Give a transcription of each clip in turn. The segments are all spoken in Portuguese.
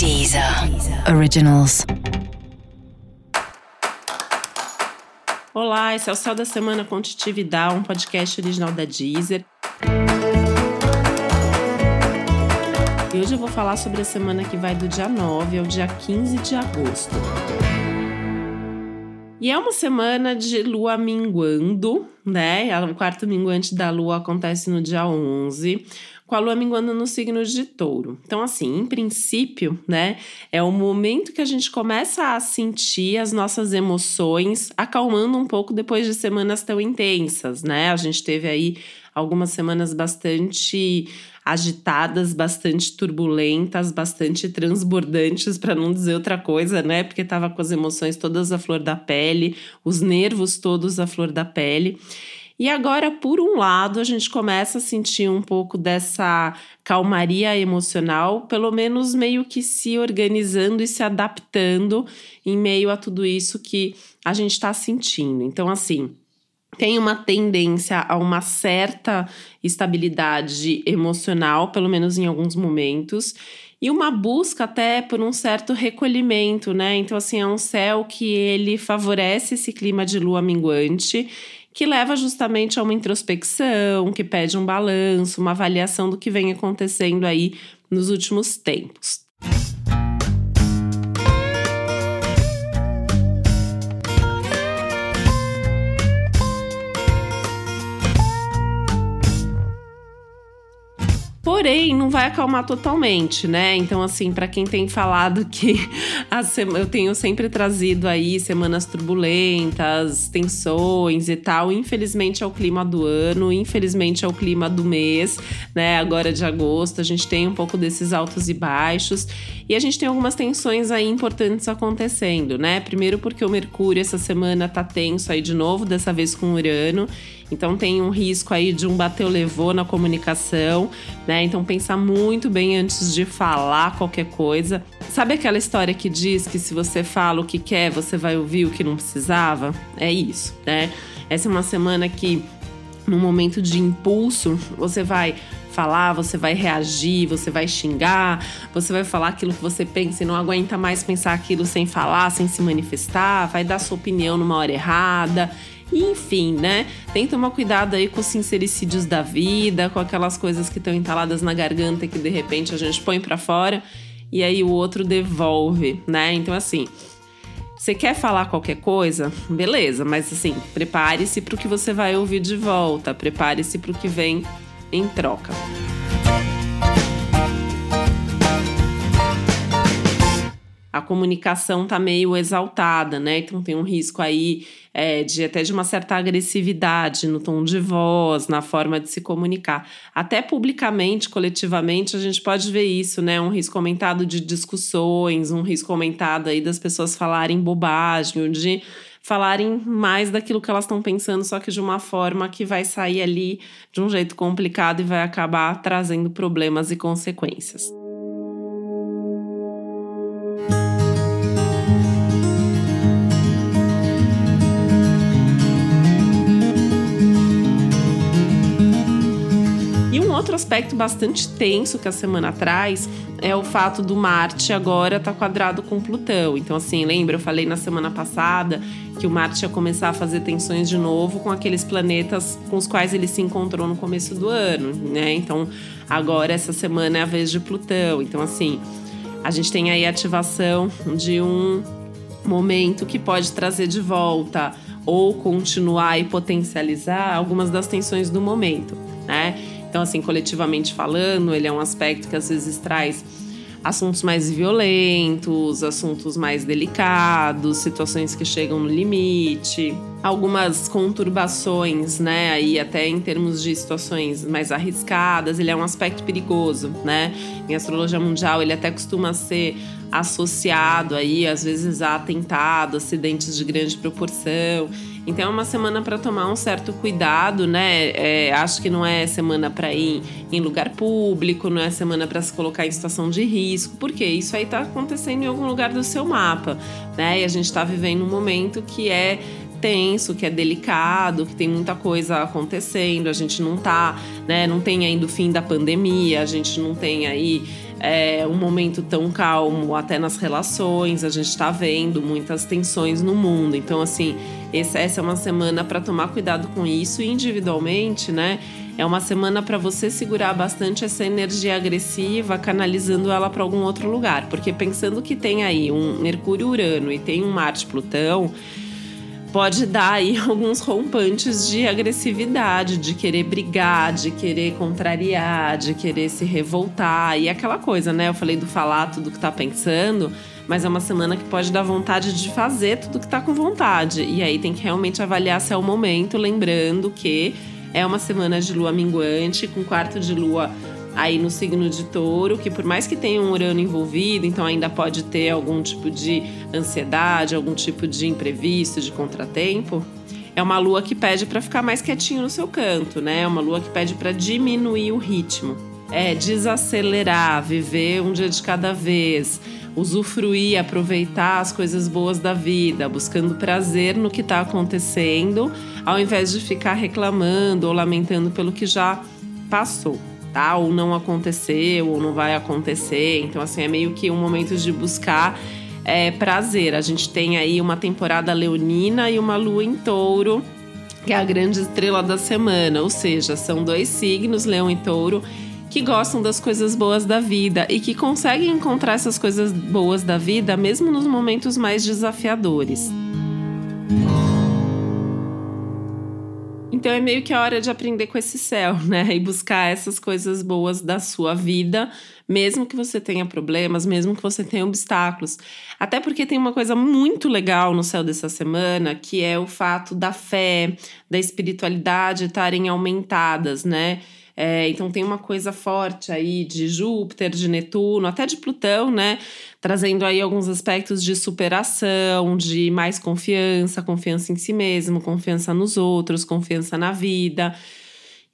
Deezer Originals. Olá, esse é o Céu da Semana Contitividade, um podcast original da Deezer. E hoje eu vou falar sobre a semana que vai do dia 9 ao dia 15 de agosto. E é uma semana de lua minguando, né? O quarto minguante da lua acontece no dia 11, com a lua minguando no signo de touro. Então, assim, em princípio, né? É o momento que a gente começa a sentir as nossas emoções acalmando um pouco depois de semanas tão intensas, né? A gente teve aí algumas semanas bastante agitadas, bastante turbulentas, bastante transbordantes, para não dizer outra coisa, né? Porque estava com as emoções todas à flor da pele, os nervos todos à flor da pele. E agora, por um lado, a gente começa a sentir um pouco dessa calmaria emocional, pelo menos meio que se organizando e se adaptando em meio a tudo isso que a gente está sentindo. Então, assim, tem uma tendência a uma certa estabilidade emocional, pelo menos em alguns momentos, e uma busca até por um certo recolhimento, né? Então, assim, é um céu que ele favorece esse clima de lua minguante, que leva justamente a uma introspecção, que pede um balanço, uma avaliação do que vem acontecendo aí nos últimos tempos. Porém, não vai acalmar totalmente, né? Então, assim, para quem tem falado que eu tenho sempre trazido aí semanas turbulentas, tensões e tal, infelizmente é o clima do ano, infelizmente é o clima do mês, né? Agora de agosto, a gente tem um pouco desses altos e baixos e a gente tem algumas tensões aí importantes acontecendo, né? Primeiro porque o Mercúrio essa semana tá tenso aí de novo, dessa vez com Urano. Então tem um risco aí de um bateu levou na comunicação, né? Então pensar muito bem antes de falar qualquer coisa. Sabe aquela história que diz que se você fala o que quer, você vai ouvir o que não precisava? É isso, né? Essa é uma semana que no momento de impulso, você vai falar, você vai reagir, você vai xingar, você vai falar aquilo que você pensa e não aguenta mais pensar aquilo sem falar, sem se manifestar, vai dar sua opinião numa hora errada. Enfim, né? Tem que tomar cuidado aí com os sincericídios da vida, com aquelas coisas que estão entaladas na garganta que de repente a gente põe para fora e aí o outro devolve, né? Então, assim, você quer falar qualquer coisa? Beleza, mas assim, prepare-se para o que você vai ouvir de volta, prepare-se para o que vem em troca. A comunicação tá meio exaltada, né? Então tem um risco aí é, de até de uma certa agressividade no tom de voz, na forma de se comunicar. Até publicamente, coletivamente, a gente pode ver isso, né? Um risco aumentado de discussões, um risco aumentado aí das pessoas falarem bobagem, de falarem mais daquilo que elas estão pensando, só que de uma forma que vai sair ali de um jeito complicado e vai acabar trazendo problemas e consequências. Outro aspecto bastante tenso que a semana traz é o fato do Marte agora estar tá quadrado com Plutão. Então, assim, lembra? Eu falei na semana passada que o Marte ia começar a fazer tensões de novo com aqueles planetas com os quais ele se encontrou no começo do ano, né? Então, agora essa semana é a vez de Plutão. Então, assim, a gente tem aí a ativação de um momento que pode trazer de volta ou continuar e potencializar algumas das tensões do momento, né? Então, assim, coletivamente falando, ele é um aspecto que às vezes traz assuntos mais violentos, assuntos mais delicados, situações que chegam no limite, algumas conturbações, né? Aí até em termos de situações mais arriscadas, ele é um aspecto perigoso, né? Em astrologia mundial, ele até costuma ser associado aí às vezes a atentado, acidentes de grande proporção. Então é uma semana para tomar um certo cuidado, né? É, acho que não é semana para ir em lugar público, não é semana para se colocar em situação de risco, porque isso aí está acontecendo em algum lugar do seu mapa, né? E a gente está vivendo um momento que é tenso, que é delicado, que tem muita coisa acontecendo, a gente não tá, né, não tem ainda o fim da pandemia, a gente não tem aí é, um momento tão calmo até nas relações. A gente está vendo muitas tensões no mundo. Então, assim, essa, é uma semana para tomar cuidado com isso individualmente, né? É uma semana para você segurar bastante essa energia agressiva, canalizando ela para algum outro lugar. Porque pensando que tem aí um Mercúrio-Urano e tem um Marte-Plutão pode dar aí alguns rompantes de agressividade, de querer brigar, de querer contrariar, de querer se revoltar e aquela coisa, né? Eu falei do falar tudo que tá pensando, mas é uma semana que pode dar vontade de fazer tudo que tá com vontade. E aí tem que realmente avaliar se é o momento, lembrando que é uma semana de lua minguante, com quarto de lua aí no signo de touro, que por mais que tenha um Urano envolvido, então ainda pode ter algum tipo de ansiedade, algum tipo de imprevisto, de contratempo. É uma lua que pede para ficar mais quietinho no seu canto, né? É uma lua que pede para diminuir o ritmo. É desacelerar, viver um dia de cada vez, usufruir, aproveitar as coisas boas da vida, buscando prazer no que está acontecendo, ao invés de ficar reclamando ou lamentando pelo que já passou tá? Ou não aconteceu, ou não vai acontecer. Então, assim, é meio que um momento de buscar é, prazer. A gente tem aí uma temporada leonina e uma lua em touro, que é a grande estrela da semana. Ou seja, são dois signos, leão e touro, que gostam das coisas boas da vida e que conseguem encontrar essas coisas boas da vida mesmo nos momentos mais desafiadores. Então é meio que a hora de aprender com esse céu, né? E buscar essas coisas boas da sua vida, mesmo que você tenha problemas, mesmo que você tenha obstáculos. Até porque tem uma coisa muito legal no céu dessa semana, que é o fato da fé, da espiritualidade estarem aumentadas, né? É, então tem uma coisa forte aí de Júpiter, de Netuno, até de Plutão, né? Trazendo aí alguns aspectos de superação, de mais confiança, confiança em si mesmo, confiança nos outros, confiança na vida.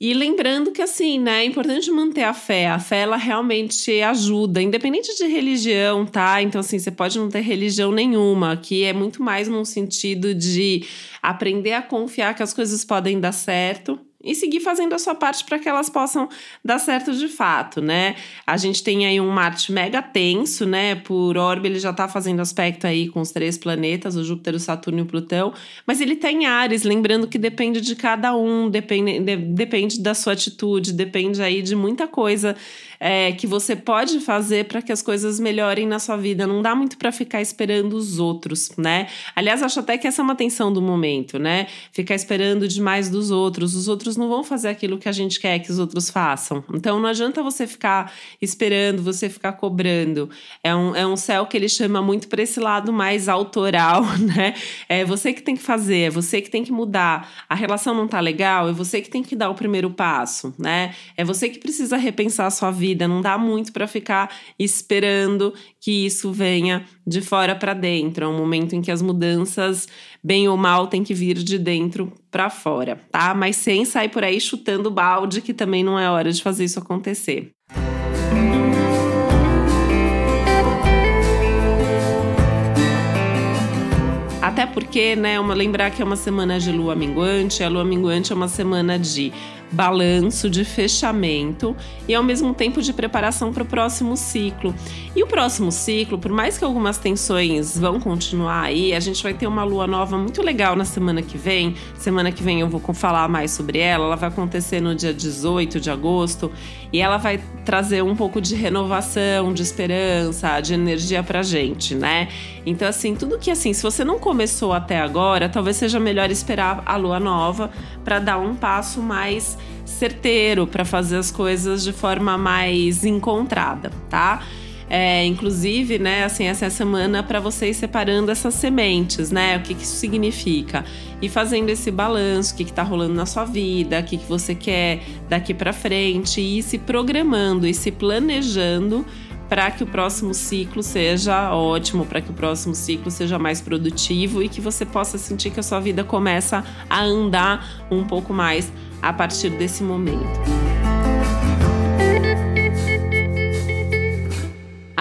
E lembrando que assim, né, é importante manter a fé. A fé ela realmente ajuda, independente de religião, tá? Então assim, você pode não ter religião nenhuma, que é muito mais num sentido de aprender a confiar que as coisas podem dar certo e seguir fazendo a sua parte para que elas possam dar certo de fato, né? A gente tem aí um Marte mega tenso, né? Por orbe ele já está fazendo aspecto aí com os três planetas, o Júpiter, o Saturno e o Plutão, mas ele tem tá Ares, lembrando que depende de cada um, depende, de, depende da sua atitude, depende aí de muita coisa é, que você pode fazer para que as coisas melhorem na sua vida. Não dá muito para ficar esperando os outros, né? Aliás, acho até que essa é uma tensão do momento, né? Ficar esperando demais dos outros. Os outros não vão fazer aquilo que a gente quer que os outros façam. Então não adianta você ficar esperando, você ficar cobrando. É um, é um céu que ele chama muito para esse lado mais autoral, né? É você que tem que fazer, é você que tem que mudar. A relação não tá legal, é você que tem que dar o primeiro passo, né? É você que precisa repensar a sua vida, não dá muito para ficar esperando que isso venha de fora para dentro. É um momento em que as mudanças, bem ou mal, têm que vir de dentro para fora, tá? Mas sem sair por aí chutando balde, que também não é hora de fazer isso acontecer. Até porque, né, uma, lembrar que é uma semana de lua minguante, a lua minguante é uma semana de balanço, de fechamento e ao mesmo tempo de preparação para o próximo ciclo. E o próximo ciclo, por mais que algumas tensões vão continuar aí, a gente vai ter uma lua nova muito legal na semana que vem. Semana que vem eu vou falar mais sobre ela. Ela vai acontecer no dia 18 de agosto e ela vai trazer um pouco de renovação, de esperança, de energia pra gente, né? Então assim, tudo que assim, se você não começou até agora, talvez seja melhor esperar a lua nova para dar um passo mais certeiro, para fazer as coisas de forma mais encontrada, tá? É, inclusive, né, assim, essa é a semana para vocês separando essas sementes, né? O que, que isso significa? E fazendo esse balanço, o que, está rolando na sua vida, o que, que você quer daqui para frente, e se programando e se planejando para que o próximo ciclo seja ótimo, para que o próximo ciclo seja mais produtivo e que você possa sentir que a sua vida começa a andar um pouco mais a partir desse momento.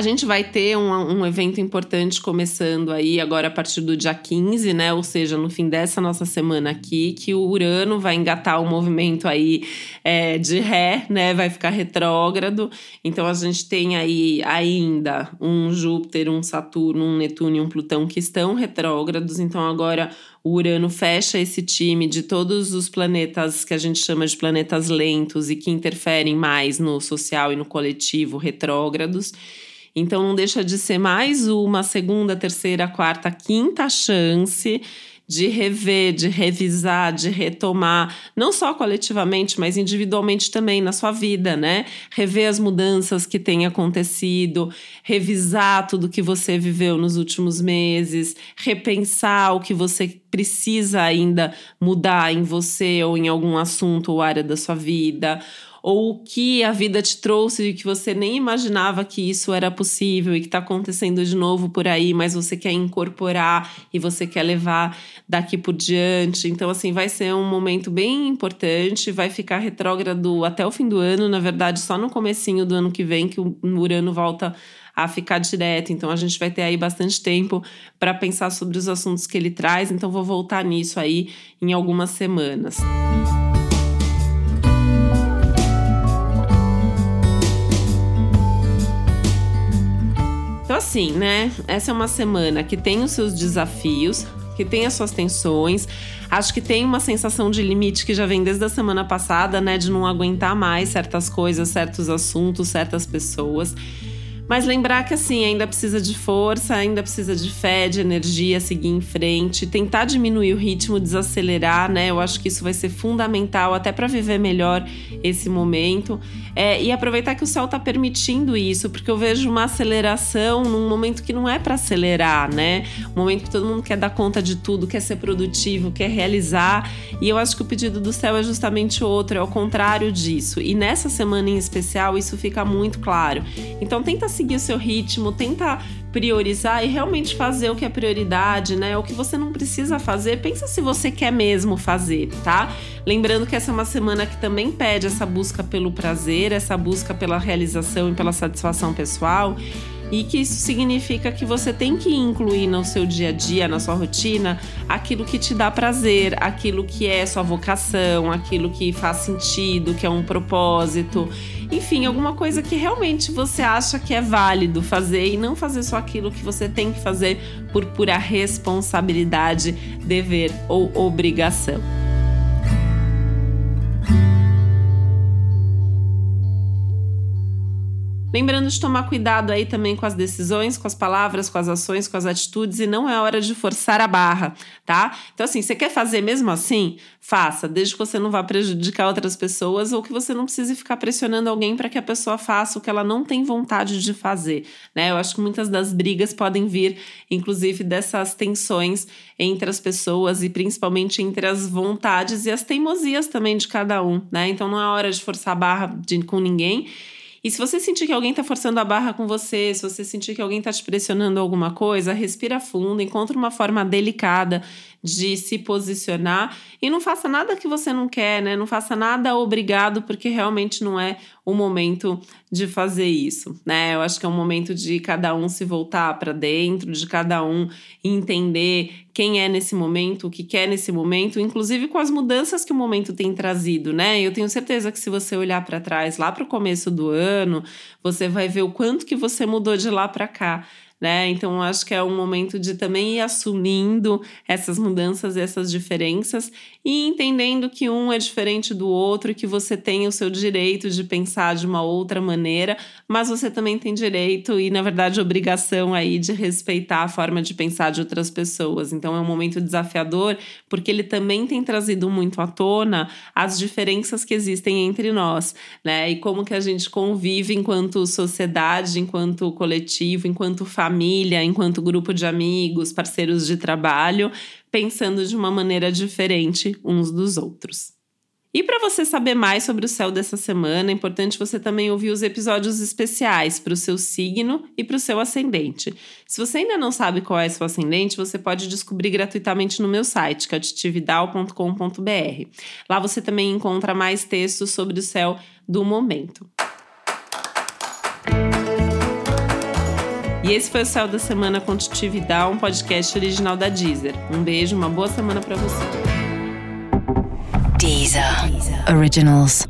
A gente vai ter um, um evento importante começando aí agora a partir do dia 15, né? Ou seja, no fim dessa nossa semana aqui, que o Urano vai engatar o um movimento aí é, de ré, né? Vai ficar retrógrado. Então a gente tem aí ainda um Júpiter, um Saturno, um Netuno e um Plutão que estão retrógrados. Então agora o Urano fecha esse time de todos os planetas que a gente chama de planetas lentos e que interferem mais no social e no coletivo retrógrados. Então não deixa de ser mais uma segunda, terceira, quarta, quinta chance de rever, de revisar, de retomar, não só coletivamente, mas individualmente também na sua vida, né? Rever as mudanças que têm acontecido, revisar tudo que você viveu nos últimos meses, repensar o que você precisa ainda mudar em você ou em algum assunto ou área da sua vida ou o que a vida te trouxe e que você nem imaginava que isso era possível e que está acontecendo de novo por aí, mas você quer incorporar e você quer levar daqui por diante. Então, assim, vai ser um momento bem importante, vai ficar retrógrado até o fim do ano, na verdade, só no comecinho do ano que vem que o Urano volta a ficar direto. Então a gente vai ter aí bastante tempo para pensar sobre os assuntos que ele traz. Então vou voltar nisso aí em algumas semanas. Então, assim, né? Essa é uma semana que tem os seus desafios, que tem as suas tensões. Acho que tem uma sensação de limite que já vem desde a semana passada, né? De não aguentar mais certas coisas, certos assuntos, certas pessoas. Mas lembrar que assim, ainda precisa de força, ainda precisa de fé, de energia, seguir em frente, tentar diminuir o ritmo, desacelerar, né? Eu acho que isso vai ser fundamental até para viver melhor esse momento. É, e aproveitar que o céu está permitindo isso, porque eu vejo uma aceleração num momento que não é para acelerar, né? Um momento que todo mundo quer dar conta de tudo, quer ser produtivo, quer realizar. E eu acho que o pedido do céu é justamente outro, é o contrário disso. E nessa semana em especial, isso fica muito claro. Então tenta seguir o seu ritmo, tenta priorizar e realmente fazer o que é prioridade, né? O que você não precisa fazer, pensa se você quer mesmo fazer, tá? Lembrando que essa é uma semana que também pede essa busca pelo prazer, essa busca pela realização e pela satisfação pessoal e que isso significa que você tem que incluir no seu dia a dia, na sua rotina, aquilo que te dá prazer, aquilo que é sua vocação, aquilo que faz sentido, que é um propósito. Enfim, alguma coisa que realmente você acha que é válido fazer e não fazer só aquilo que você tem que fazer por pura responsabilidade, dever ou obrigação. Lembrando de tomar cuidado aí também com as decisões, com as palavras, com as ações, com as atitudes e não é hora de forçar a barra, tá? Então assim, você quer fazer mesmo assim? Faça, desde que você não vá prejudicar outras pessoas ou que você não precise ficar pressionando alguém para que a pessoa faça o que ela não tem vontade de fazer, né? Eu acho que muitas das brigas podem vir inclusive dessas tensões entre as pessoas e principalmente entre as vontades e as teimosias também de cada um, né? Então não é hora de forçar a barra de, com ninguém. E se você sentir que alguém está forçando a barra com você, se você sentir que alguém está te pressionando alguma coisa, respira fundo, encontre uma forma delicada de se posicionar e não faça nada que você não quer, né? Não faça nada obrigado, porque realmente não é o momento de fazer isso, né? Eu acho que é um momento de cada um se voltar para dentro, de cada um entender quem é nesse momento, o que quer nesse momento, inclusive com as mudanças que o momento tem trazido, né? Eu tenho certeza que se você olhar para trás, lá para o começo do ano, você vai ver o quanto que você mudou de lá para cá né? Então acho que é um momento de também ir assumindo essas mudanças, essas diferenças e entendendo que um é diferente do outro, que você tem o seu direito de pensar de uma outra maneira, mas você também tem direito e na verdade obrigação aí de respeitar a forma de pensar de outras pessoas. Então é um momento desafiador, porque ele também tem trazido muito à tona as diferenças que existem entre nós, né? E como que a gente convive enquanto sociedade, enquanto coletivo, enquanto família família, enquanto grupo de amigos, parceiros de trabalho, pensando de uma maneira diferente uns dos outros. E para você saber mais sobre o céu dessa semana, é importante você também ouvir os episódios especiais para o seu signo e para o seu ascendente. Se você ainda não sabe qual é seu ascendente, você pode descobrir gratuitamente no meu site, que é titividal.com.br. Lá você também encontra mais textos sobre o céu do momento. E esse foi o Céu da Semana com Titividade, um podcast original da Deezer. Um beijo, uma boa semana para você. Deezer. Deezer. Originals.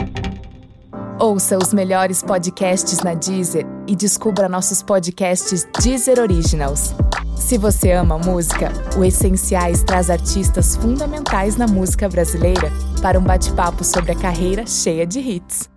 Ouça os melhores podcasts na Deezer e descubra nossos podcasts Deezer Originals. Se você ama música, o Essenciais traz artistas fundamentais na música brasileira para um bate-papo sobre a carreira cheia de hits.